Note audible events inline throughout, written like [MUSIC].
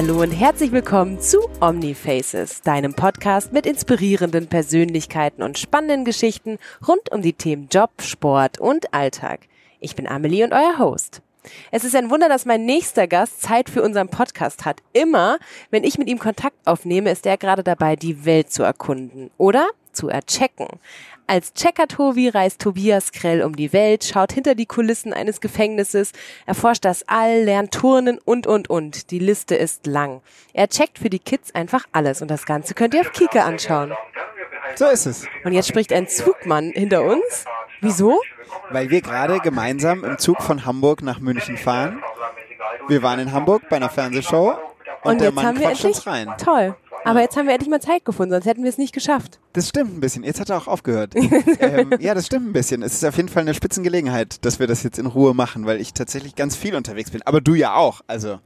Hallo und herzlich willkommen zu Omnifaces, deinem Podcast mit inspirierenden Persönlichkeiten und spannenden Geschichten rund um die Themen Job, Sport und Alltag. Ich bin Amelie und euer Host. Es ist ein Wunder, dass mein nächster Gast Zeit für unseren Podcast hat. Immer, wenn ich mit ihm Kontakt aufnehme, ist er gerade dabei, die Welt zu erkunden oder zu erchecken. Als Checker-Tobi reist Tobias Krell um die Welt, schaut hinter die Kulissen eines Gefängnisses, erforscht das All, lernt Turnen und, und, und. Die Liste ist lang. Er checkt für die Kids einfach alles und das Ganze könnt ihr auf Kika anschauen. So ist es. Und jetzt spricht ein Zugmann hinter uns. Wieso? Weil wir gerade gemeinsam im Zug von Hamburg nach München fahren. Wir waren in Hamburg bei einer Fernsehshow und, Und der jetzt Mann haben wir quatscht endlich, uns rein. toll. Aber jetzt haben wir endlich mal Zeit gefunden, sonst hätten wir es nicht geschafft. Das stimmt ein bisschen. Jetzt hat er auch aufgehört. [LAUGHS] ähm, ja, das stimmt ein bisschen. Es ist auf jeden Fall eine Spitzengelegenheit, dass wir das jetzt in Ruhe machen, weil ich tatsächlich ganz viel unterwegs bin. Aber du ja auch. Also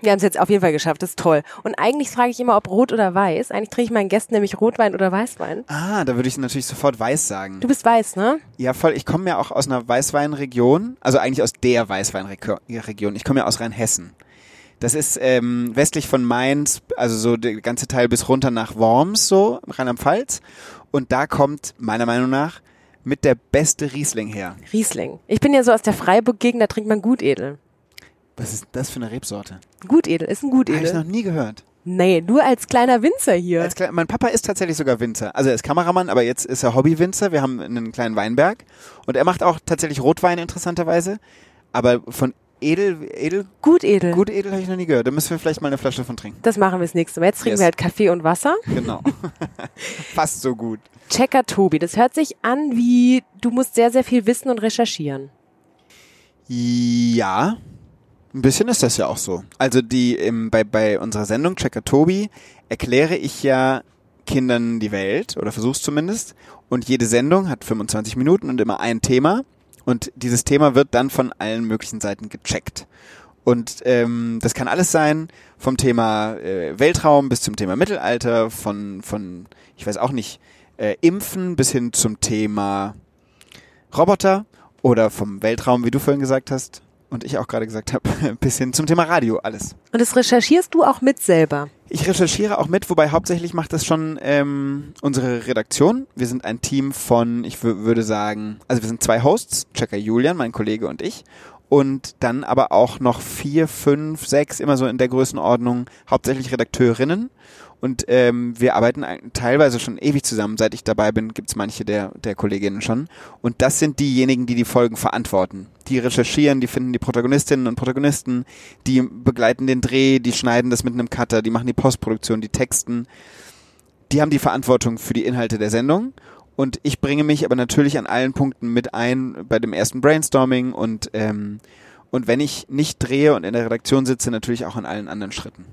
Wir haben es jetzt auf jeden Fall geschafft, das ist toll. Und eigentlich frage ich immer, ob rot oder weiß. Eigentlich trinke ich meinen Gästen nämlich Rotwein oder Weißwein. Ah, da würde ich natürlich sofort weiß sagen. Du bist weiß, ne? Ja, voll. Ich komme ja auch aus einer Weißweinregion, also eigentlich aus der Weißweinregion. Ich komme ja aus Rheinhessen. Das ist ähm, westlich von Mainz, also so der ganze Teil bis runter nach Worms, so Rheinland-Pfalz. Und da kommt meiner Meinung nach mit der beste Riesling her. Riesling. Ich bin ja so aus der Freiburg-Gegend, da trinkt man Gutedel. Was ist das für eine Rebsorte? Gutedel ist ein Habe ich Gutedel. noch nie gehört. Nee, nur als kleiner Winzer hier. Als Kle- mein Papa ist tatsächlich sogar Winzer. Also er ist Kameramann, aber jetzt ist er Hobbywinzer. Wir haben einen kleinen Weinberg. Und er macht auch tatsächlich Rotwein interessanterweise. Aber von Edel, Edel, Gutedel. gut Edel habe ich noch nie gehört. Da müssen wir vielleicht mal eine Flasche von trinken. Das machen wir das nächste Mal. Jetzt trinken Yes. wir halt Kaffee und Wasser. Genau. [LAUGHS] Fast so gut. Checker Tobi, das hört sich an wie, du musst sehr, sehr viel wissen und recherchieren. Ja, ein bisschen ist das ja auch so. Also die im, bei, bei unserer Sendung Checker Tobi erkläre ich ja Kindern die Welt oder versuch's zumindest. Und jede Sendung hat 25 Minuten und immer ein Thema. Und dieses Thema wird dann von allen möglichen Seiten gecheckt. Und ähm, das kann alles sein, vom Thema äh, Weltraum bis zum Thema Mittelalter, von, von ich weiß auch nicht, äh, Impfen bis hin zum Thema Roboter oder vom Weltraum, wie du vorhin gesagt hast und ich auch gerade gesagt habe, [LAUGHS] bis hin zum Thema Radio, alles. Und das recherchierst du auch mit selber. Ich recherchiere auch mit, wobei hauptsächlich macht das schon ähm, unsere Redaktion. Wir sind ein Team von, ich wür- würde sagen, also wir sind zwei Hosts, Checker Julian, mein Kollege und ich. Und dann aber auch noch vier, fünf, sechs, immer so in der Größenordnung, hauptsächlich Redakteurinnen. Und ähm, wir arbeiten teilweise schon ewig zusammen. Seit ich dabei bin, gibt's manche der, der Kolleginnen schon. Und das sind diejenigen, die die Folgen verantworten. Die recherchieren, die finden die Protagonistinnen und Protagonisten, die begleiten den Dreh, die schneiden das mit einem Cutter, die machen die Postproduktion, die texten. Die haben die Verantwortung für die Inhalte der Sendung. Und ich bringe mich aber natürlich an allen Punkten mit ein bei dem ersten Brainstorming und ähm, und wenn ich nicht drehe und in der Redaktion sitze, natürlich auch an allen anderen Schritten.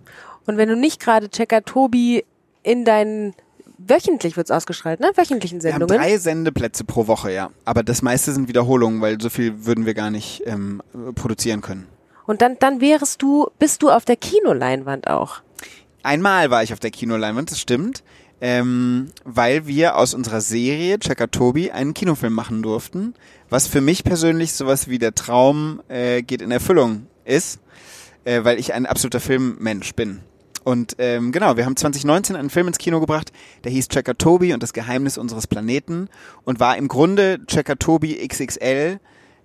Und wenn du nicht gerade Checker Tobi in deinen, wöchentlich wird's ausgestrahlt, ne? Wöchentlichen Wir haben Sendungen. drei Sendeplätze pro Woche, ja. Aber das meiste sind Wiederholungen, weil so viel würden wir gar nicht ähm, produzieren können. Und dann, dann wärst du, bist du auf der Kinoleinwand auch. Einmal war ich auf der Kinoleinwand, das stimmt. Ähm, weil wir aus unserer Serie Checker Tobi einen Kinofilm machen durften, was für mich persönlich sowas wie der Traum äh, geht in Erfüllung ist, äh, weil ich ein absoluter Filmmensch bin. Und ähm, genau, wir haben 2019 einen Film ins Kino gebracht, der hieß Checker Tobi und das Geheimnis unseres Planeten und war im Grunde Checker Tobi XXL,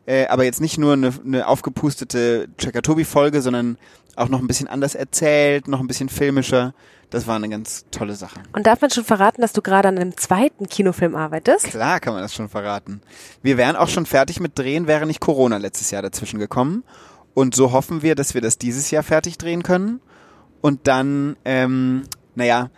äh, aber jetzt nicht nur eine, eine aufgepustete Checker Tobi Folge, sondern auch noch ein bisschen anders erzählt, noch ein bisschen filmischer. Das war eine ganz tolle Sache. Und darf man schon verraten, dass du gerade an einem zweiten Kinofilm arbeitest? Klar kann man das schon verraten. Wir wären auch schon fertig mit Drehen, wäre nicht Corona letztes Jahr dazwischen gekommen. Und so hoffen wir, dass wir das dieses Jahr fertig drehen können. Und dann, ähm, naja,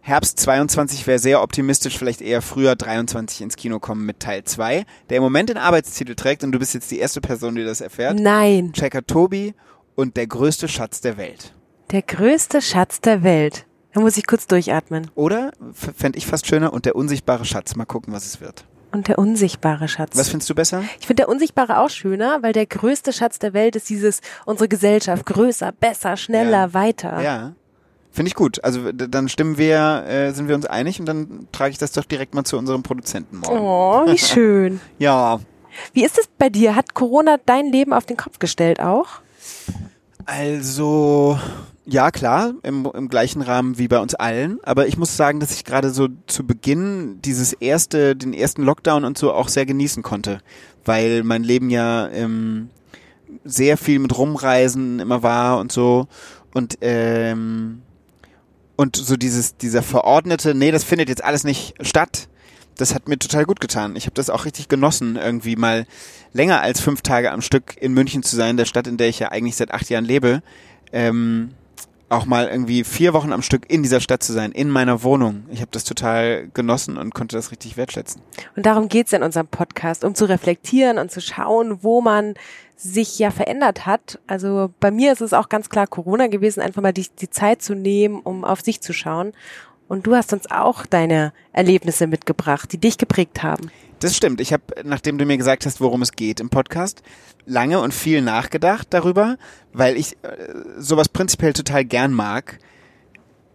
Herbst 22 wäre sehr optimistisch, vielleicht eher früher 23 ins Kino kommen mit Teil 2, der im Moment den Arbeitstitel trägt und du bist jetzt die erste Person, die das erfährt. Nein, Checker Tobi und der größte Schatz der Welt. der größte Schatz der Welt. Da muss ich kurz durchatmen. Oder, fände ich fast schöner, und der unsichtbare Schatz. Mal gucken, was es wird. Und der unsichtbare Schatz. Was findest du besser? Ich finde der Unsichtbare auch schöner, weil der größte Schatz der Welt ist dieses, unsere Gesellschaft, größer, besser, schneller, Ja. weiter. Ja. Finde ich gut. Also dann stimmen wir, äh, sind wir uns einig und dann trage ich das doch direkt mal zu unserem Produzenten morgen. Oh, wie [LAUGHS] schön. Ja. Wie ist es bei dir? Hat Corona dein Leben auf den Kopf gestellt auch? Also, ja klar, im, im gleichen Rahmen wie bei uns allen. Aber ich muss sagen, dass ich gerade so zu Beginn dieses erste, den ersten Lockdown und so auch sehr genießen konnte. Weil mein Leben ja ähm, sehr viel mit Rumreisen immer war und so. Und ähm, und so dieses, dieser verordnete, nee, das findet jetzt alles nicht statt, das hat mir total gut getan. Ich habe das auch richtig genossen, irgendwie mal länger als fünf Tage am Stück in München zu sein, der Stadt, in der ich ja eigentlich seit acht Jahren lebe. Ähm, auch mal irgendwie vier Wochen am Stück in dieser Stadt zu sein, in meiner Wohnung. Ich habe das total genossen und konnte das richtig wertschätzen. Und darum geht's in unserem Podcast, um zu reflektieren und zu schauen, wo man sich ja verändert hat. Also bei mir ist es auch ganz klar Corona gewesen, einfach mal die, die Zeit zu nehmen, um auf sich zu schauen. Und du hast uns auch deine Erlebnisse mitgebracht, die dich geprägt haben. Das stimmt. Ich habe, nachdem du mir gesagt hast, worum es geht im Podcast, lange und viel nachgedacht darüber, weil ich äh, sowas prinzipiell total gern mag,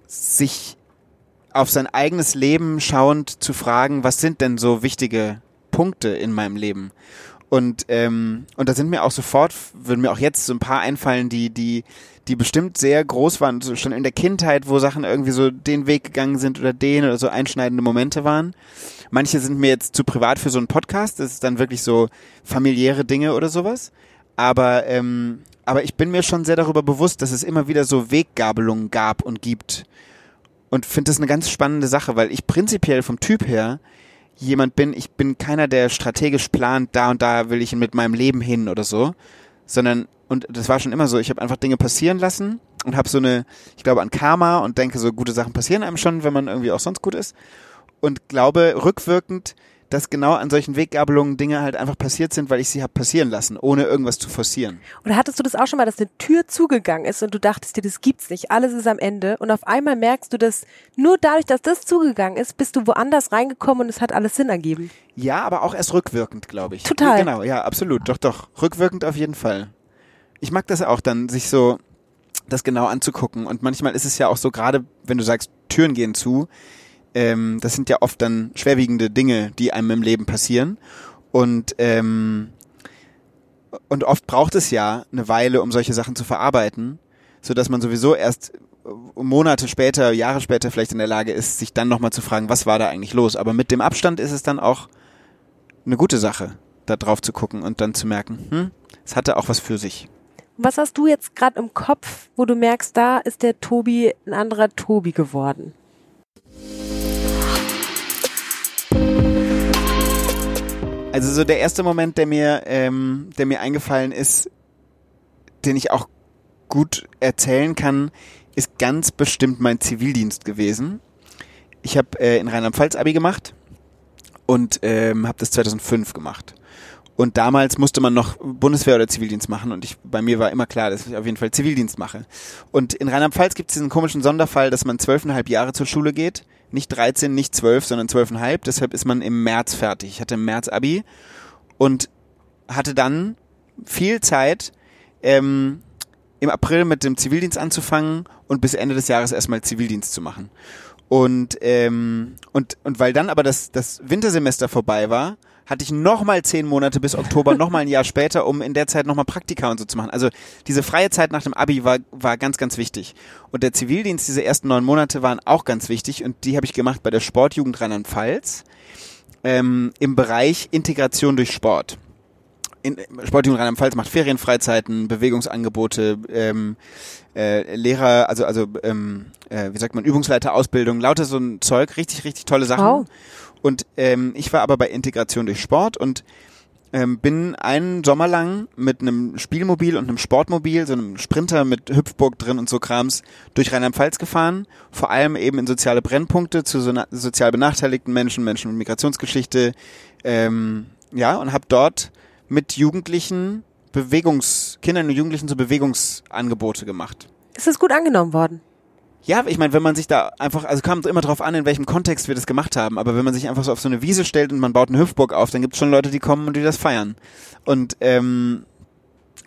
sich auf sein eigenes Leben schauend zu fragen, was sind denn so wichtige Punkte in meinem Leben? Und ähm, und da sind mir auch sofort, würden mir auch jetzt so ein paar einfallen, die die die bestimmt sehr groß waren, so schon in der Kindheit, wo Sachen irgendwie so den Weg gegangen sind oder den oder so einschneidende Momente waren. Manche sind mir jetzt zu privat für so einen Podcast, das ist dann wirklich so familiäre Dinge oder sowas. Aber, ähm, aber ich bin mir schon sehr darüber bewusst, dass es immer wieder so Weggabelungen gab und gibt. Und finde das eine ganz spannende Sache, weil ich prinzipiell vom Typ her jemand bin, ich bin keiner, der strategisch plant, da und da will ich mit meinem Leben hin oder so, sondern, und das war schon immer so, ich habe einfach Dinge passieren lassen und habe so eine, ich glaube an Karma und denke, so gute Sachen passieren einem schon, wenn man irgendwie auch sonst gut ist. Und glaube rückwirkend, dass genau an solchen Weggabelungen Dinge halt einfach passiert sind, weil ich sie habe passieren lassen, ohne irgendwas zu forcieren. Oder hattest du das auch schon mal, dass eine Tür zugegangen ist und du dachtest dir, das gibt's nicht, alles ist am Ende und auf einmal merkst du, dass nur dadurch, dass das zugegangen ist, bist du woanders reingekommen und es hat alles Sinn ergeben. Ja, aber auch erst rückwirkend, glaube ich. Total. Ja, genau, ja, absolut. Doch, doch. Rückwirkend auf jeden Fall. Ich mag das auch dann, sich so das genau anzugucken. Und manchmal ist es ja auch so, gerade wenn du sagst, Türen gehen zu, ähm, das sind ja oft dann schwerwiegende Dinge, die einem im Leben passieren. Und, ähm, und oft braucht es ja eine Weile, um solche Sachen zu verarbeiten, so dass man sowieso erst Monate später, Jahre später vielleicht in der Lage ist, sich dann nochmal zu fragen, was war da eigentlich los. Aber mit dem Abstand ist es dann auch eine gute Sache, da drauf zu gucken und dann zu merken, hm, es hatte auch was für sich. Was hast du jetzt gerade im Kopf, wo du merkst, da ist der Tobi ein anderer Tobi geworden? Also so der erste Moment, der mir, ähm, der mir eingefallen ist, den ich auch gut erzählen kann, ist ganz bestimmt mein Zivildienst gewesen. Ich habe äh, in Rheinland-Pfalz Abi gemacht und ähm, habe das 2005 gemacht. Und damals musste man noch Bundeswehr oder Zivildienst machen und ich, bei mir war immer klar, dass ich auf jeden Fall Zivildienst mache. Und in Rheinland-Pfalz gibt es diesen komischen Sonderfall, dass man zwölfeinhalb Jahre zur Schule geht nicht 13, nicht 12, sondern 12,5. Deshalb ist man im März fertig. Ich hatte im März Abi und hatte dann viel Zeit, ähm, im April mit dem Zivildienst anzufangen und bis Ende des Jahres erstmal Zivildienst zu machen. Und, ähm, und, und weil dann aber das, das Wintersemester vorbei war, hatte ich nochmal zehn Monate bis Oktober, nochmal ein Jahr später, um in der Zeit nochmal Praktika und so zu machen. Also diese freie Zeit nach dem Abi war, war ganz, ganz wichtig. Und der Zivildienst, diese ersten neun Monate waren auch ganz wichtig und die habe ich gemacht bei der Sportjugend Rheinland-Pfalz ähm, im Bereich Integration durch Sport. In, Sportjugend Rheinland-Pfalz macht Ferienfreizeiten, Bewegungsangebote, ähm, äh, Lehrer, also also ähm, äh, wie sagt man, Übungsleiterausbildung, lauter so ein Zeug, richtig, richtig tolle Sachen. Wow. Und ähm, ich war aber bei Integration durch Sport und ähm, bin einen Sommer lang mit einem Spielmobil und einem Sportmobil, so einem Sprinter mit Hüpfburg drin und so Krams, durch Rheinland-Pfalz gefahren. Vor allem eben in soziale Brennpunkte zu so sozial benachteiligten Menschen, Menschen mit Migrationsgeschichte. Ähm, ja, und habe dort mit Jugendlichen Bewegungs, Kindern und Jugendlichen so Bewegungsangebote gemacht. Ist das gut angenommen worden? Ja, ich meine, wenn man sich da einfach, also kam immer drauf an, in welchem Kontext wir das gemacht haben, aber wenn man sich einfach so auf so eine Wiese stellt und man baut eine Hüpfburg auf, dann gibt es schon Leute, die kommen und die das feiern. Und ähm,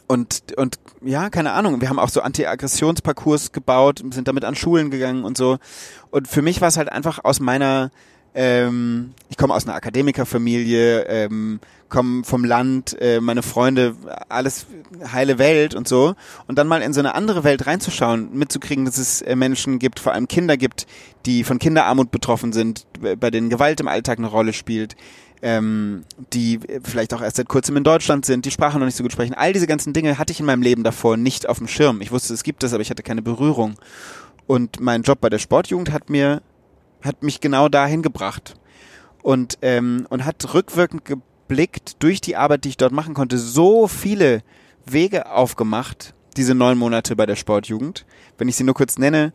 und und ja, keine Ahnung, wir haben auch so Anti-Aggressionsparcours gebaut, sind damit an Schulen gegangen und so. Und für mich war es halt einfach aus meiner Ähm, ich komme aus einer Akademikerfamilie, ähm, komme vom Land, äh, meine Freunde, alles heile Welt und so. Und dann mal in so eine andere Welt reinzuschauen, mitzukriegen, dass es äh, Menschen gibt, vor allem Kinder gibt, die von Kinderarmut betroffen sind, bei denen Gewalt im Alltag eine Rolle spielt, ähm, die vielleicht auch erst seit kurzem in Deutschland sind, die Sprache noch nicht so gut sprechen. All diese ganzen Dinge hatte ich in meinem Leben davor nicht auf dem Schirm. Ich wusste, es gibt es, aber ich hatte keine Berührung. Und mein Job bei der Sportjugend hat mir, hat mich genau dahin gebracht. Und, ähm, und hat rückwirkend geblickt durch die Arbeit, die ich dort machen konnte, so viele Wege aufgemacht, diese neun Monate bei der Sportjugend. Wenn ich sie nur kurz nenne,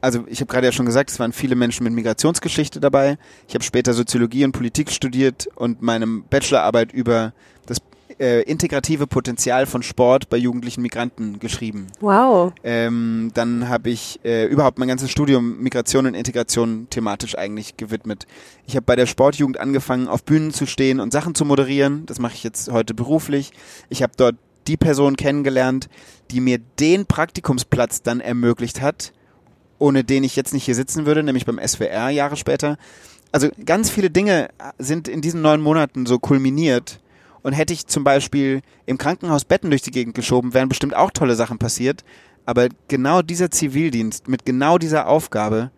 also ich habe gerade ja schon gesagt, es waren viele Menschen mit Migrationsgeschichte dabei. Ich habe später Soziologie und Politik studiert und meine Bachelorarbeit über das äh, integrative Potenzial von Sport bei jugendlichen Migranten geschrieben. Wow. Ähm, dann habe ich äh, überhaupt mein ganzes Studium Migration und Integration thematisch eigentlich gewidmet. Ich habe bei der Sportjugend angefangen, auf Bühnen zu stehen und Sachen zu moderieren. Das mache ich jetzt heute beruflich. Ich habe dort die Person kennengelernt, die mir den Praktikumsplatz dann ermöglicht hat, ohne den ich jetzt nicht hier sitzen würde, nämlich beim SWR Jahre später. Also ganz viele Dinge sind in diesen neun Monaten so kulminiert. Und hätte ich zum Beispiel im Krankenhaus Betten durch die Gegend geschoben, wären bestimmt auch tolle Sachen passiert. Aber genau dieser Zivildienst mit genau dieser Aufgabe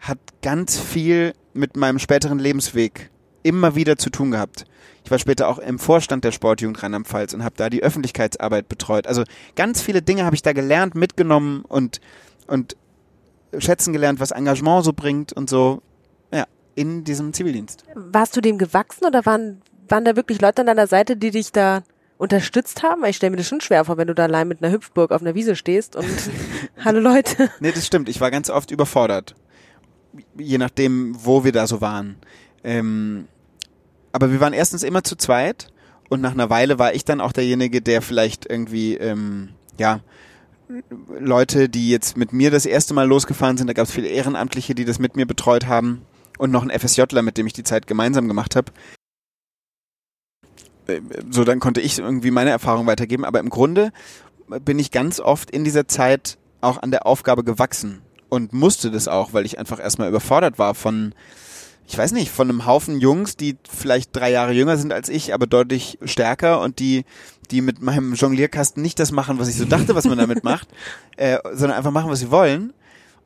hat ganz viel mit meinem späteren Lebensweg immer wieder zu tun gehabt. Ich war später auch im Vorstand der Sportjugend Rheinland-Pfalz und habe da die Öffentlichkeitsarbeit betreut. Also ganz viele Dinge habe ich da gelernt, mitgenommen und, und schätzen gelernt, was Engagement so bringt und so, ja, in diesem Zivildienst. Warst du dem gewachsen oder waren, waren da wirklich Leute an deiner Seite, die dich da unterstützt haben? Weil ich stelle mir das schon schwer vor, wenn du da allein mit einer Hüpfburg auf einer Wiese stehst und [LAUGHS] hallo Leute. Nee, das stimmt. Ich war ganz oft überfordert. Je nachdem, wo wir da so waren. Ähm, aber wir waren erstens immer zu zweit und nach einer Weile war ich dann auch derjenige, der vielleicht irgendwie, ähm, ja, Leute, die jetzt mit mir das erste Mal losgefahren sind, da gab es viele Ehrenamtliche, die das mit mir betreut haben und noch ein FSJler, mit dem ich die Zeit gemeinsam gemacht habe. So, dann konnte ich irgendwie meine Erfahrung weitergeben, aber im Grunde bin ich ganz oft in dieser Zeit auch an der Aufgabe gewachsen und musste das auch, weil ich einfach erstmal überfordert war von, ich weiß nicht, von einem Haufen Jungs, die vielleicht drei Jahre jünger sind als ich, aber deutlich stärker und die die mit meinem Jonglierkasten nicht das machen, was ich so dachte, was man damit macht, [LAUGHS] äh, sondern einfach machen, was sie wollen.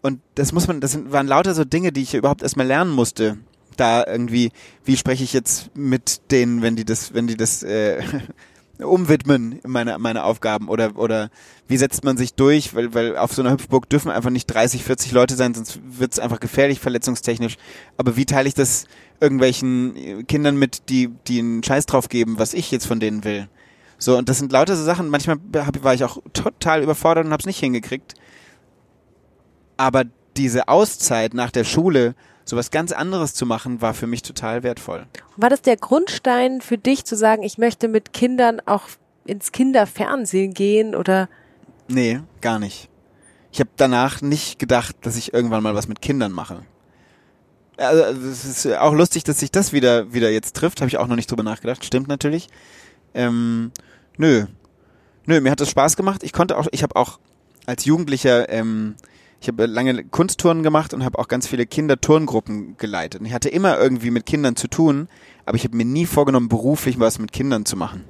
Und das muss man, das waren lauter so Dinge, die ich überhaupt erstmal lernen musste. Da irgendwie, wie spreche ich jetzt mit denen, wenn die das, wenn die das äh, [LAUGHS] umwidmen, meine, meine Aufgaben oder, oder wie setzt man sich durch, weil, weil auf so einer Hüpfburg dürfen einfach nicht 30, 40 Leute sein, sonst wird es einfach gefährlich, verletzungstechnisch. Aber wie teile ich das irgendwelchen Kindern mit, die, die einen Scheiß drauf geben, was ich jetzt von denen will? So, und das sind lauter so Sachen, manchmal hab, war ich auch total überfordert und hab's nicht hingekriegt. Aber diese Auszeit nach der Schule, sowas ganz anderes zu machen, war für mich total wertvoll. War das der Grundstein für dich zu sagen, ich möchte mit Kindern auch ins Kinderfernsehen gehen oder? Nee, gar nicht. Ich habe danach nicht gedacht, dass ich irgendwann mal was mit Kindern mache. Also es ist auch lustig, dass sich das wieder wieder jetzt trifft. Habe ich auch noch nicht drüber nachgedacht. Stimmt natürlich. Ähm, Nö. Nö, mir hat es Spaß gemacht. Ich konnte auch, ich habe auch als Jugendlicher, ähm, ich habe lange Kunsttouren gemacht und habe auch ganz viele Kinderturngruppen geleitet. Und ich hatte immer irgendwie mit Kindern zu tun, aber ich habe mir nie vorgenommen, beruflich was mit Kindern zu machen.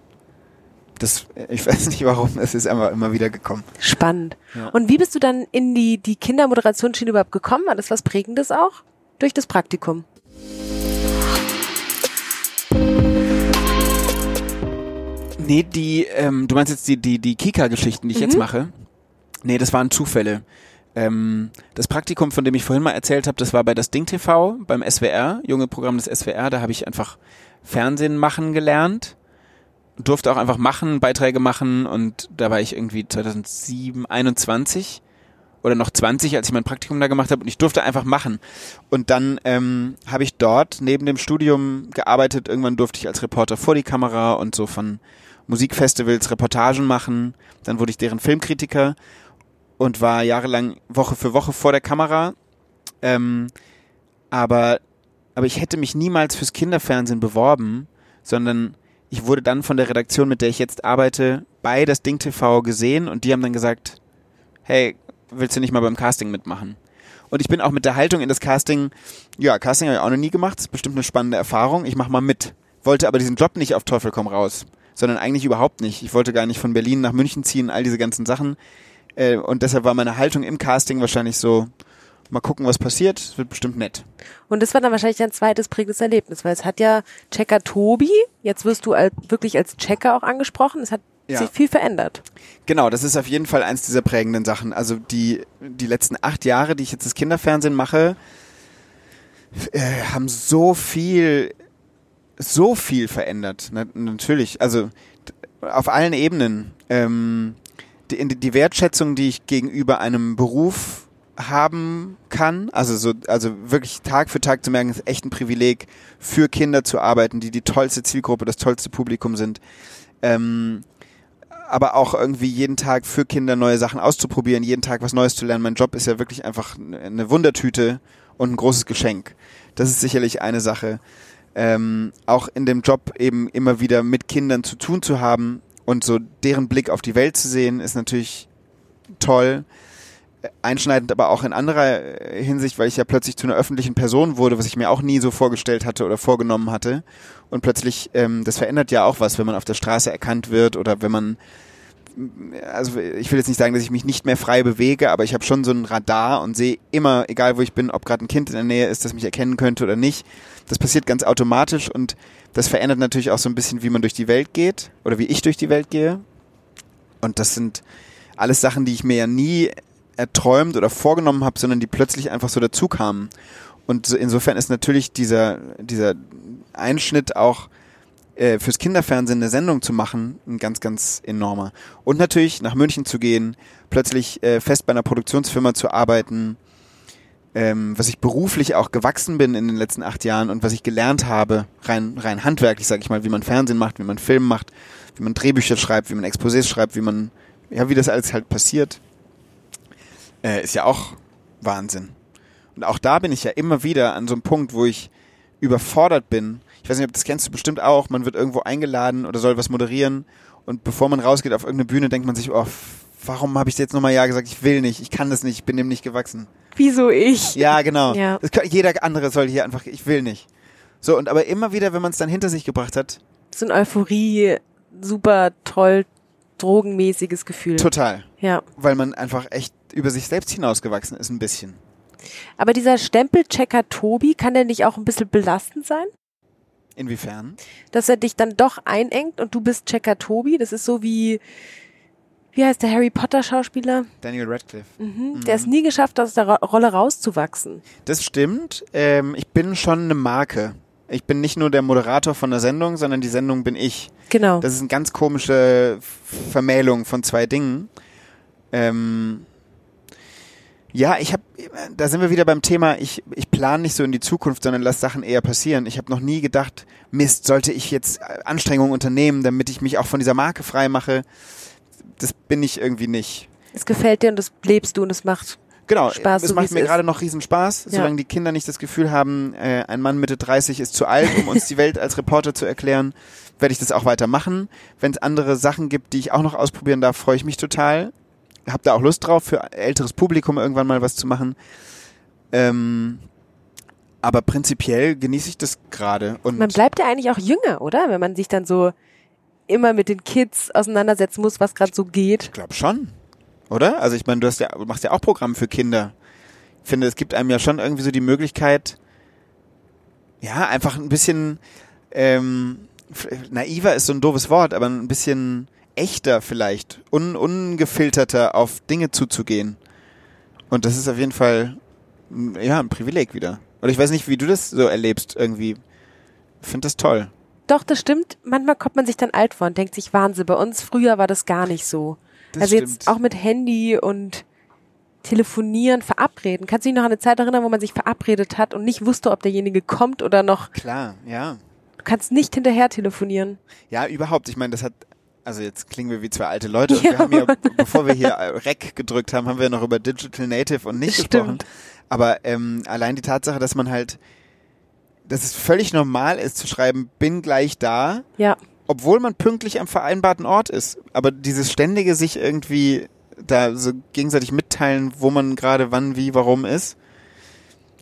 Das, ich [LAUGHS] weiß nicht warum, es ist einfach immer wieder gekommen. Spannend. Ja. Und wie bist du dann in die, die Kindermoderationsschiene überhaupt gekommen? War das was Prägendes auch? Durch das Praktikum? Nee, die, ähm, du meinst jetzt die, die, die Kika-Geschichten, die ich mhm. jetzt mache? Nee, das waren Zufälle. Ähm, das Praktikum, von dem ich vorhin mal erzählt habe, das war bei das Ding TV, beim SWR, junge Programm des SWR, da habe ich einfach Fernsehen machen gelernt. Durfte auch einfach machen, Beiträge machen und da war ich irgendwie 2007, 21 oder noch 20, als ich mein Praktikum da gemacht habe und ich durfte einfach machen. Und dann ähm, habe ich dort neben dem Studium gearbeitet. Irgendwann durfte ich als Reporter vor die Kamera und so von Musikfestivals Reportagen machen. Dann wurde ich deren Filmkritiker und war jahrelang Woche für Woche vor der Kamera. Ähm, aber, aber ich hätte mich niemals fürs Kinderfernsehen beworben, sondern ich wurde dann von der Redaktion, mit der ich jetzt arbeite, bei das Ding TV gesehen und die haben dann gesagt, hey, willst du nicht mal beim Casting mitmachen? Und ich bin auch mit der Haltung in das Casting, ja, Casting habe ich auch noch nie gemacht, das ist bestimmt eine spannende Erfahrung. Ich mache mal mit. Wollte aber diesen Job nicht auf Teufel komm raus, sondern eigentlich überhaupt nicht. Ich wollte gar nicht von Berlin nach München ziehen, all diese ganzen Sachen. Äh, und deshalb war meine Haltung im Casting wahrscheinlich so, mal gucken, was passiert, es wird bestimmt nett. Und das war dann wahrscheinlich ein zweites prägendes Erlebnis, weil es hat ja Checker Tobi, jetzt wirst du als, wirklich als Checker auch angesprochen, es hat Ja. sich viel verändert. Genau, das ist auf jeden Fall eins dieser prägenden Sachen. Also die, die letzten acht Jahre, die ich jetzt das Kinderfernsehen mache, äh, haben so viel, so viel verändert. Na, natürlich, also auf allen Ebenen. Ähm, die, die Wertschätzung, die ich gegenüber einem Beruf haben kann, also so, also wirklich Tag für Tag zu merken, ist echt ein Privileg, für Kinder zu arbeiten, die die tollste Zielgruppe, das tollste Publikum sind. Ähm, aber auch irgendwie jeden Tag für Kinder neue Sachen auszuprobieren, jeden Tag was Neues zu lernen. Mein Job ist ja wirklich einfach eine Wundertüte und ein großes Geschenk. Das ist sicherlich eine Sache. Ähm, auch in dem Job eben immer wieder mit Kindern zu tun zu haben und so deren Blick auf die Welt zu sehen, ist natürlich toll. Einschneidend aber auch in anderer äh, Hinsicht, weil ich ja plötzlich zu einer öffentlichen Person wurde, was ich mir auch nie so vorgestellt hatte oder vorgenommen hatte. Und plötzlich, ähm, das verändert ja auch was, wenn man auf der Straße erkannt wird oder wenn man, also ich will jetzt nicht sagen, dass ich mich nicht mehr frei bewege, aber ich habe schon so ein Radar und sehe immer, egal wo ich bin, ob gerade ein Kind in der Nähe ist, das mich erkennen könnte oder nicht. Das passiert ganz automatisch und das verändert natürlich auch so ein bisschen, wie man durch die Welt geht oder wie ich durch die Welt gehe. Und das sind alles Sachen, die ich mir ja nie erträumt oder vorgenommen habe, sondern die plötzlich einfach so dazu kamen. Und so- insofern ist natürlich dieser, dieser Einschnitt auch äh, fürs Kinderfernsehen eine Sendung zu machen, ein ganz, ganz enormer. Und natürlich nach München zu gehen, plötzlich äh, fest bei einer Produktionsfirma zu arbeiten, ähm, was ich beruflich auch gewachsen bin in den letzten acht Jahren und was ich gelernt habe, rein, rein handwerklich, sage ich mal, wie man Fernsehen macht, wie man Film macht, wie man Drehbücher schreibt, wie man Exposés schreibt, wie man, ja, wie das alles halt passiert, äh, ist ja auch Wahnsinn. Und auch da bin ich ja immer wieder an so einem Punkt, wo ich überfordert bin. Ich weiß nicht, ob das kennst du bestimmt auch. Man wird irgendwo eingeladen oder soll was moderieren und bevor man rausgeht auf irgendeine Bühne, denkt man sich, oh, warum habe ich jetzt nochmal ja gesagt? Ich will nicht, ich kann das nicht, ich bin dem nicht gewachsen. Wieso ich? Ja, genau. Ja. Kann, jeder andere soll hier einfach, ich will nicht. So, und aber immer wieder, wenn man es dann hinter sich gebracht hat, So ein Euphorie, super toll, drogenmäßiges Gefühl. total. Ja. Weil man einfach echt über sich selbst hinausgewachsen ist, ein bisschen. Aber dieser Stempelchecker Tobi, kann der nicht auch ein bisschen belastend sein? Inwiefern? Dass er dich dann doch einengt und du bist Checker Tobi? Das ist so wie, wie heißt der Harry Potter Schauspieler? Daniel Radcliffe. Mhm. Der es nie geschafft, aus der Ro Rolle rauszuwachsen. Das stimmt. Ähm, ich bin schon eine Marke. Ich bin nicht nur der Moderator von der Sendung, sondern die Sendung bin ich. Genau. Das ist eine ganz komische Vermählung von zwei Dingen. Ähm, ja, ich habe, da sind wir wieder beim Thema, ich, ich plane nicht so in die Zukunft, sondern lass Sachen eher passieren. Ich habe noch nie gedacht, Mist, sollte ich jetzt Anstrengungen unternehmen, damit ich mich auch von dieser Marke frei mache. Das bin ich irgendwie nicht. es gefällt dir und das lebst du und es macht. Genau, Spaß, es so macht mir gerade noch riesen Spaß, Ja. solange die Kinder nicht das Gefühl haben, äh, ein Mann Mitte 30 ist zu alt, um uns die Welt als Reporter zu erklären, werde ich das auch weiter machen. Wenn es andere Sachen gibt, die ich auch noch ausprobieren darf, freue ich mich total. Hab da auch Lust drauf, für älteres Publikum irgendwann mal was zu machen. Ähm, aber prinzipiell genieße ich das gerade. Und Man bleibt ja eigentlich auch jünger, oder? Wenn man sich dann so immer mit den Kids auseinandersetzen muss, was gerade so geht. Ich glaube schon. Oder? Also ich meine, du hast ja, machst ja auch Programm für Kinder. Ich finde, es gibt einem ja schon irgendwie so die Möglichkeit, ja, einfach ein bisschen ähm, naiver ist so ein doofes Wort, aber ein bisschen echter vielleicht, un, ungefilterter auf Dinge zuzugehen. Und das ist auf jeden Fall ja ein Privileg wieder. Oder ich weiß nicht, wie du das so erlebst irgendwie. Ich finde das toll. Doch, das stimmt. Manchmal kommt man sich dann alt vor und denkt sich, Wahnsinn, bei uns früher war das gar nicht so. Das also stimmt. jetzt auch mit Handy und Telefonieren, verabreden. Kannst du dich noch an eine Zeit erinnern, wo man sich verabredet hat und nicht wusste, ob derjenige kommt oder noch, Klar, ja. du kannst nicht hinterher telefonieren. Ja, überhaupt. Ich meine, das hat, also jetzt klingen wir wie zwei alte Leute. Und [LAUGHS] Ja. wir haben ja, bevor wir hier äh, Rec gedrückt haben, haben wir noch über Digital Native und nicht Stimmt. gesprochen. Aber ähm, allein die Tatsache, dass man halt, dass es völlig normal ist zu schreiben, bin gleich da, Ja, obwohl man pünktlich am vereinbarten Ort ist. Aber dieses ständige sich irgendwie da so gegenseitig mitteilen, wo man gerade wann, wie, warum ist,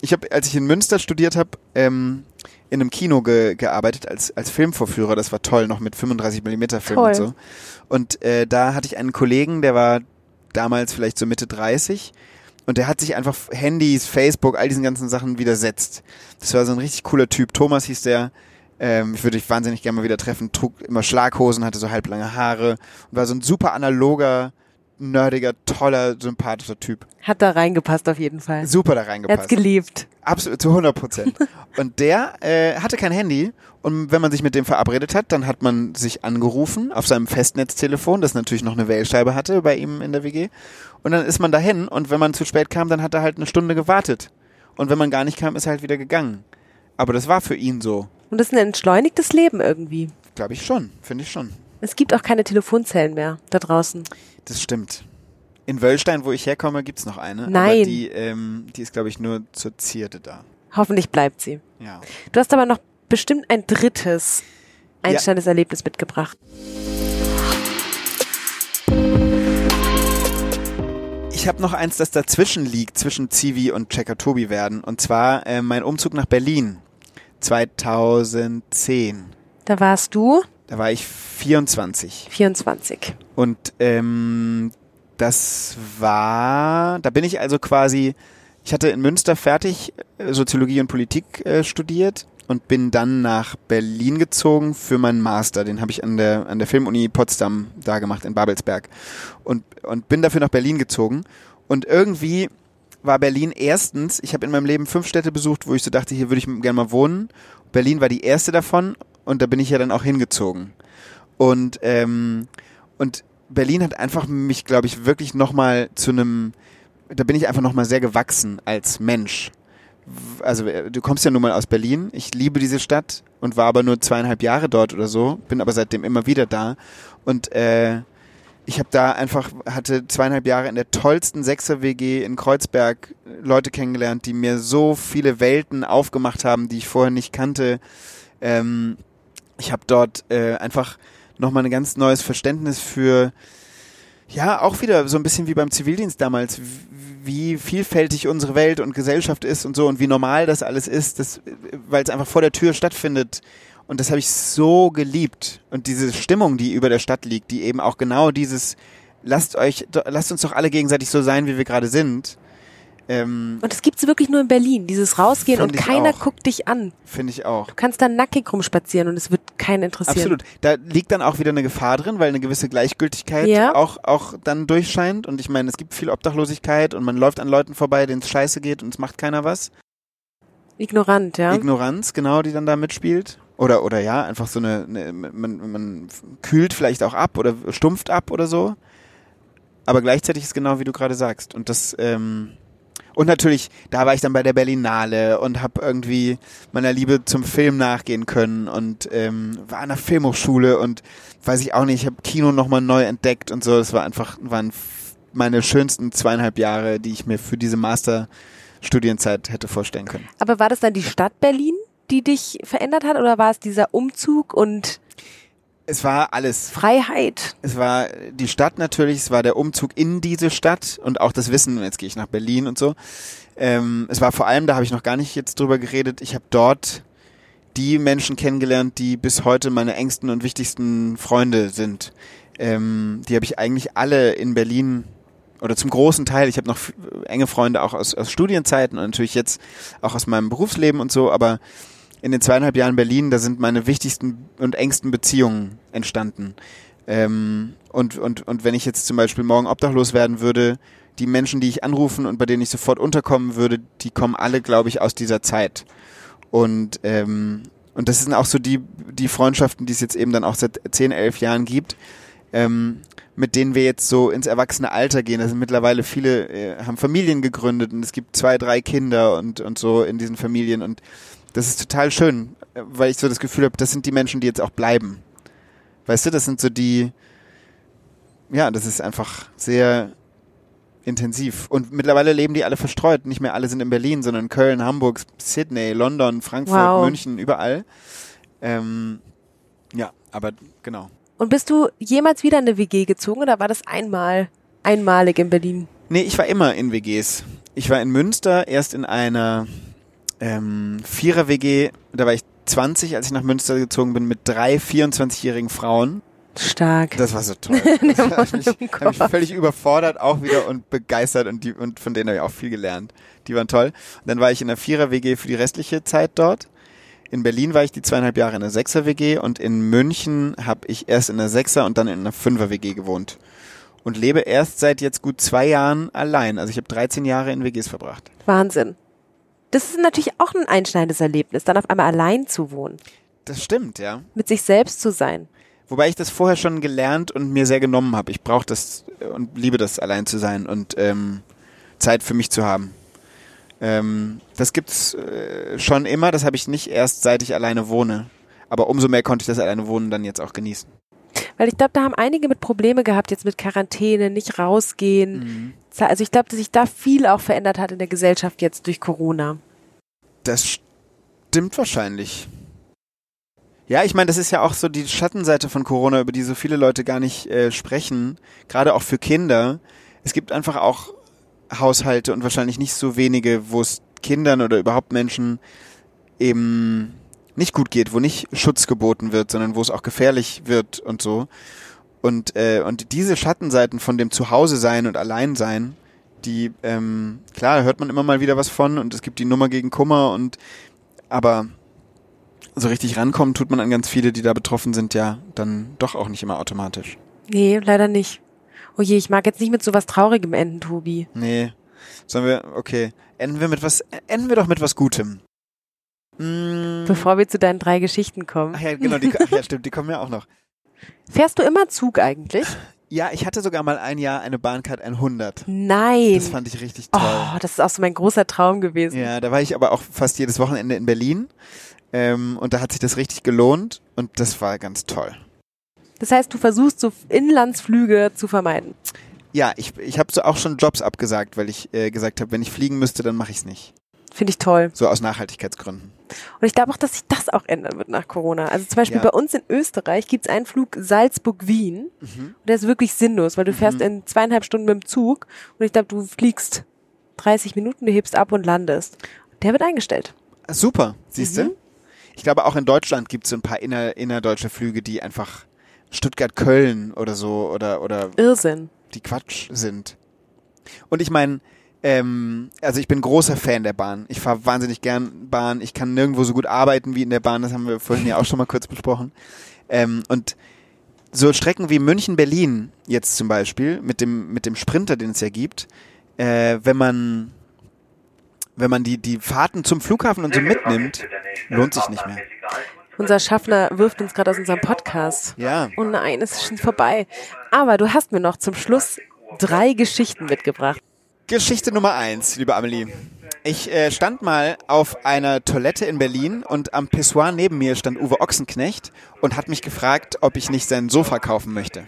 ich habe, als ich in Münster studiert habe, ähm, in einem Kino ge gearbeitet als, als Filmvorführer. Das war toll, noch mit 35 mm Film Toll. und so. Und äh, da hatte ich einen Kollegen, der war damals vielleicht so Mitte 30 und der hat sich einfach Handys, Facebook, all diesen ganzen Sachen widersetzt. Das war so ein richtig cooler Typ. Thomas hieß der. Ähm, ich würde dich wahnsinnig gerne mal wieder treffen. Trug immer Schlaghosen, hatte so halblange Haare und war so ein super analoger, nerdiger, toller, sympathischer Typ. Hat da reingepasst auf jeden Fall. Super da Er hat's reingepasst. geliebt. Absolut, zu 100 Prozent. Und der äh, hatte kein Handy. Und wenn man sich mit dem verabredet hat, dann hat man sich angerufen auf seinem Festnetztelefon, das natürlich noch eine Wählscheibe hatte bei ihm in der WG. Und dann ist man dahin und wenn man zu spät kam, dann hat er halt eine Stunde gewartet. Und wenn man gar nicht kam, ist er halt wieder gegangen. Aber das war für ihn so. Und das ist ein entschleunigtes Leben irgendwie. Glaube ich schon. Finde ich schon. Es gibt auch keine Telefonzellen mehr da draußen. Das stimmt. In Wöllstein, wo ich herkomme, gibt's noch eine. Nein. die, ähm, die ist, glaube ich, nur zur Zierde da. Hoffentlich bleibt sie. Ja. Du hast aber noch bestimmt ein drittes einschneidendes Erlebnis mitgebracht. Ich habe noch eins, das dazwischen liegt, zwischen Zivi und Checker Tobi werden. Und zwar äh, mein Umzug nach Berlin 2010. Da warst du Da war ich 24. 24. Und ähm, das war, da bin ich also quasi, ich hatte in Münster fertig äh, Soziologie und Politik äh, studiert und bin dann nach Berlin gezogen für meinen Master. Den habe ich an der, an der Filmuni Potsdam da gemacht, in Babelsberg. Und, und bin dafür nach Berlin gezogen. Und irgendwie war Berlin erstens, ich habe in meinem Leben fünf Städte besucht, wo ich so dachte, hier würde ich gerne mal wohnen. Berlin war die erste davon und da bin ich ja dann auch hingezogen. Und, ähm, und Berlin hat einfach mich, glaube ich, wirklich nochmal zu einem, da bin ich einfach nochmal sehr gewachsen als Mensch. Also äh, du kommst ja nun mal aus Berlin. Ich liebe diese Stadt und war aber nur zweieinhalb Jahre dort oder so, bin aber seitdem immer wieder da. Und äh, ich habe da einfach, hatte zweieinhalb Jahre in der tollsten Sechser-WG in Kreuzberg Leute kennengelernt, die mir so viele Welten aufgemacht haben, die ich vorher nicht kannte. Ähm, ich habe dort äh, einfach nochmal ein ganz neues Verständnis für, ja, auch wieder so ein bisschen wie beim Zivildienst damals, wie vielfältig unsere Welt und Gesellschaft ist und so und wie normal das alles ist, weil es einfach vor der Tür stattfindet. Und das habe ich so geliebt. Und diese Stimmung, die über der Stadt liegt, die eben auch genau dieses, lasst euch, lasst uns doch alle gegenseitig so sein, wie wir gerade sind, ähm, Und es gibt's wirklich nur in Berlin, dieses Rausgehen und keiner auch. guckt dich an. finde ich auch. Du kannst da nackig rumspazieren und es wird keinen interessieren. Absolut. Da liegt dann auch wieder eine Gefahr drin, weil eine gewisse Gleichgültigkeit Ja. auch, auch dann durchscheint. Und ich meine, es gibt viel Obdachlosigkeit und man läuft an Leuten vorbei, denen es scheiße geht und es macht keiner was. Ignorant, ja. Ignoranz, genau, die dann da mitspielt. Oder, oder ja, einfach so eine, eine man, man kühlt vielleicht auch ab oder stumpft ab oder so. Aber gleichzeitig ist genau wie du gerade sagst. Und das, ähm, und natürlich, da war ich dann bei der Berlinale und habe irgendwie meiner Liebe zum Film nachgehen können und ähm, war an der Filmhochschule und weiß ich auch nicht, ich habe Kino nochmal neu entdeckt und so. Das war einfach, waren meine schönsten zweieinhalb Jahre, die ich mir für diese Masterstudienzeit hätte vorstellen können. Aber war das dann die Stadt Berlin, die dich verändert hat oder war es dieser Umzug und Es war alles. Freiheit? Es war die Stadt natürlich, es war der Umzug in diese Stadt und auch das Wissen, jetzt gehe ich nach Berlin und so. Ähm, es war vor allem, da habe ich noch gar nicht jetzt drüber geredet, ich habe dort die Menschen kennengelernt, die bis heute meine engsten und wichtigsten Freunde sind. Ähm, die habe ich eigentlich alle in Berlin oder zum großen Teil. Ich habe noch f- enge Freunde auch aus, aus Studienzeiten und natürlich jetzt auch aus meinem Berufsleben und so, aber in den zweieinhalb Jahren Berlin, da sind meine wichtigsten und engsten Beziehungen entstanden. Ähm, und, und, und wenn ich jetzt zum Beispiel morgen obdachlos werden würde, die Menschen, die ich anrufen und bei denen ich sofort unterkommen würde, die kommen alle, glaube ich, aus dieser Zeit. Und, ähm, und das sind auch so die, die Freundschaften, die es jetzt eben dann auch seit 10, 11 Jahren gibt, ähm, mit denen wir jetzt so ins erwachsene Alter gehen. Da sind mittlerweile viele, äh, haben Familien gegründet und es gibt zwei, drei Kinder und, und so in diesen Familien und das ist total schön, weil ich so das Gefühl habe, das sind die Menschen, die jetzt auch bleiben. Weißt du, das sind so die, ja, das ist einfach sehr intensiv. Und mittlerweile leben die alle verstreut. Nicht mehr alle sind in Berlin, sondern in Köln, Hamburg, Sydney, London, Frankfurt, Wow. München, überall. Ähm, ja, aber genau. Und bist du jemals wieder in eine WG gezogen oder war das einmal, einmalig in Berlin? Nee, ich war immer in WGs. Ich war in Münster erst in einer ähm, Vierer-WG, da war ich 20, als ich nach Münster gezogen bin, mit drei 24-jährigen Frauen. Stark. Das war so [LAUGHS] toll. Das hat mich, hat mich völlig überfordert auch wieder und begeistert und, die, und von denen habe ich auch viel gelernt. Die waren toll. Und dann war ich in der Vierer-WG für die restliche Zeit dort. In Berlin war ich die zweieinhalb Jahre in der Sechser-WG und in München habe ich erst in der Sechser und dann in einer Fünfer-WG gewohnt. Und lebe erst seit jetzt gut zwei Jahren allein. Also ich habe 13 Jahre in WGs verbracht. Wahnsinn. Das ist natürlich auch ein einschneidendes Erlebnis, dann auf einmal allein zu wohnen. Das stimmt, ja. Mit sich selbst zu sein. Wobei ich das vorher schon gelernt und mir sehr genommen habe. Ich brauche das und liebe das, allein zu sein und ähm, Zeit für mich zu haben. Ähm, das gibt's äh, schon immer. Das habe ich nicht erst seit ich alleine wohne. Aber umso mehr konnte ich das alleine wohnen dann jetzt auch genießen. Weil ich glaube, da haben einige mit Probleme gehabt, jetzt mit Quarantäne, nicht rausgehen. Mhm. Also ich glaube, dass sich da viel auch verändert hat in der Gesellschaft jetzt durch Corona. Das stimmt wahrscheinlich. Ja, ich meine, das ist ja auch so die Schattenseite von Corona, über die so viele Leute gar nicht äh, sprechen, gerade auch für Kinder. Es gibt einfach auch Haushalte und wahrscheinlich nicht so wenige, wo es Kindern oder überhaupt Menschen eben nicht gut geht, wo nicht Schutz geboten wird, sondern wo es auch gefährlich wird und so. Und, äh, und diese Schattenseiten von dem Zuhause sein und allein sein, die, ähm, klar, hört man immer mal wieder was von und es gibt die Nummer gegen Kummer und aber so richtig rankommen tut man an ganz viele, die da betroffen sind, ja, dann doch auch nicht immer automatisch. Nee, leider nicht. Oh je, ich mag jetzt nicht mit sowas Traurigem enden, Tobi. Nee. Sollen wir, okay. Enden wir mit was, enden wir doch mit was Gutem. Mm. Bevor wir zu deinen drei Geschichten kommen. Ach ja, genau, die, [LAUGHS] ach ja, stimmt, die kommen ja auch noch. Fährst du immer Zug eigentlich? Ja, ich hatte sogar mal ein Jahr eine Bahncard 100. Nein. Das fand ich richtig toll. Oh, das ist auch so mein großer Traum gewesen. Ja, da war ich aber auch fast jedes Wochenende in Berlin. Ähm, und da hat sich das richtig gelohnt und das war ganz toll. Das heißt, du versuchst so Inlandsflüge zu vermeiden. Ja, ich, ich habe so auch schon Jobs abgesagt, weil ich äh, gesagt habe, wenn ich fliegen müsste, dann mache ich's nicht. Finde ich toll. So aus Nachhaltigkeitsgründen. Und ich glaube auch, dass sich das auch ändern wird nach Corona. Also zum Beispiel Ja. bei uns in Österreich gibt's einen Flug Salzburg-Wien. Mhm. Und der ist wirklich sinnlos, weil du fährst in zweieinhalb Stunden mit dem Zug und ich glaube, du fliegst 30 Minuten, du hebst ab und landest. Der wird eingestellt. Super, siehst du? Mhm. Ich glaube, auch in Deutschland gibt es so ein paar inner, innerdeutsche Flüge, die einfach Stuttgart-Köln oder so oder, oder Irrsinn. die Quatsch sind. Und ich meine, ähm, also ich bin großer Fan der Bahn. Ich fahre wahnsinnig gern Bahn. Ich kann nirgendwo so gut arbeiten wie in der Bahn. Das haben wir vorhin ja auch schon mal kurz besprochen. Ähm, und so Strecken wie München-Berlin jetzt zum Beispiel mit dem mit dem Sprinter, den es ja gibt, äh, wenn man wenn man die die Fahrten zum Flughafen und so mitnimmt, lohnt sich nicht mehr. Unser Schaffner wirft uns gerade aus unserem Podcast. Ja, Oh nein, es ist schon vorbei. Aber du hast mir noch zum Schluss drei Geschichten mitgebracht. Geschichte Nummer eins, liebe Amelie. Ich äh, stand mal auf einer Toilette in Berlin und am Pissoir neben mir stand Uwe Ochsenknecht und hat mich gefragt, ob ich nicht sein Sofa kaufen möchte.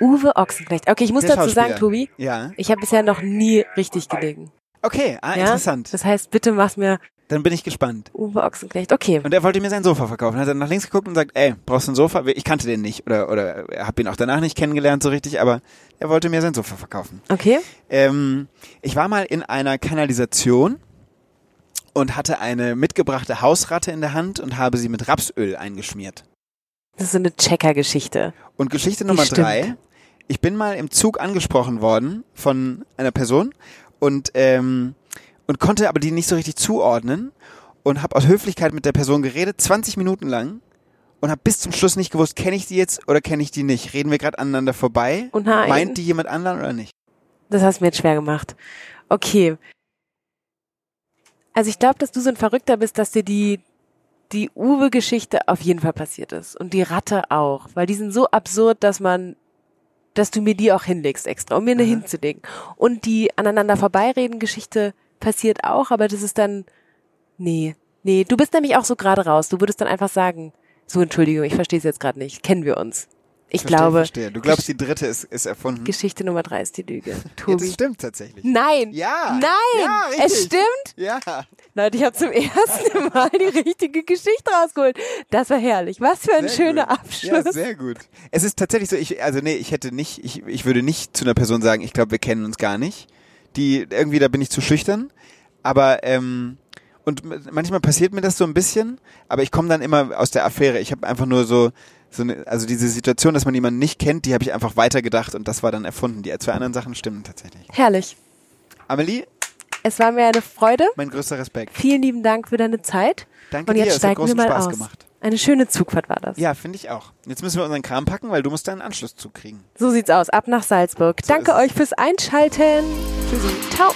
Uwe Ochsenknecht. Okay, ich muss Der dazu sagen. Tobi, Ja. ich habe bisher noch nie richtig gelegen. Okay, ah, Ja? interessant. Das heißt, bitte mach mir Dann bin ich gespannt. Uwe Ochsenknecht. Okay. Und er wollte mir sein Sofa verkaufen. Hat dann nach links geguckt und sagt, ey, brauchst du ein Sofa? Ich kannte den nicht oder oder habe ihn auch danach nicht kennengelernt so richtig, aber er wollte mir sein Sofa verkaufen. Okay. Ähm, ich war mal in einer Kanalisation und hatte eine mitgebrachte Hausratte in der Hand und habe sie mit Rapsöl eingeschmiert. Das ist so eine Checker-Geschichte. Und Geschichte Nummer drei. Ich bin mal im Zug angesprochen worden von einer Person und, ähm, und konnte aber die nicht so richtig zuordnen und habe aus Höflichkeit mit der Person geredet, 20 Minuten lang und habe bis zum Schluss nicht gewusst, kenne ich die jetzt oder kenne ich die nicht. Reden wir gerade aneinander vorbei? Oh nein. Meint die jemand anderen oder nicht? Das hast du mir jetzt schwer gemacht. Okay. Also ich glaube, dass du so ein Verrückter bist, dass dir die, die Uwe-Geschichte auf jeden Fall passiert ist. Und die Ratte auch. Weil die sind so absurd, dass man, dass du mir die auch hinlegst extra, um mir eine hinzulegen. Und die aneinander vorbeireden-Geschichte passiert auch, aber das ist dann, nee. Nee, du bist nämlich auch so gerade raus. Du würdest dann einfach sagen, so Entschuldigung, ich verstehe es jetzt gerade nicht. Kennen wir uns? Ich Verstehe, glaube, Verstehe. Du glaubst, die dritte ist, ist erfunden? Geschichte Nummer drei ist die Lüge. Ja, Tobi. das stimmt tatsächlich. Nein. Ja. Nein. Ja, es stimmt. Ja. Leute, ich habe zum ersten [LAUGHS] Mal die richtige Geschichte rausgeholt. Das war herrlich. Was für ein Sehr schöner gut. Abschluss. Ja, sehr gut. Es ist tatsächlich so, ich, also nee, ich hätte nicht, ich, ich würde nicht zu einer Person sagen, ich glaube, wir kennen uns gar nicht. Die, irgendwie, da bin ich zu schüchtern. Aber, ähm, Und manchmal passiert mir das so ein bisschen, aber ich komme dann immer aus der Affäre. Ich habe einfach nur so, so eine, also diese Situation, dass man jemanden nicht kennt, die habe ich einfach weitergedacht und das war dann erfunden. Die zwei anderen Sachen stimmen tatsächlich. Herrlich. Amelie, Es war mir eine Freude. mein größter Respekt. Vielen lieben Dank für deine Zeit. Danke Und dir, jetzt es hat großen Spaß aus. gemacht. Eine schöne Zugfahrt war das. Ja, finde ich auch. Jetzt müssen wir unseren Kram packen, weil du musst deinen Anschlusszug kriegen. So sieht's aus. Ab nach Salzburg. So Danke euch fürs Einschalten. Tschüssi. Ciao.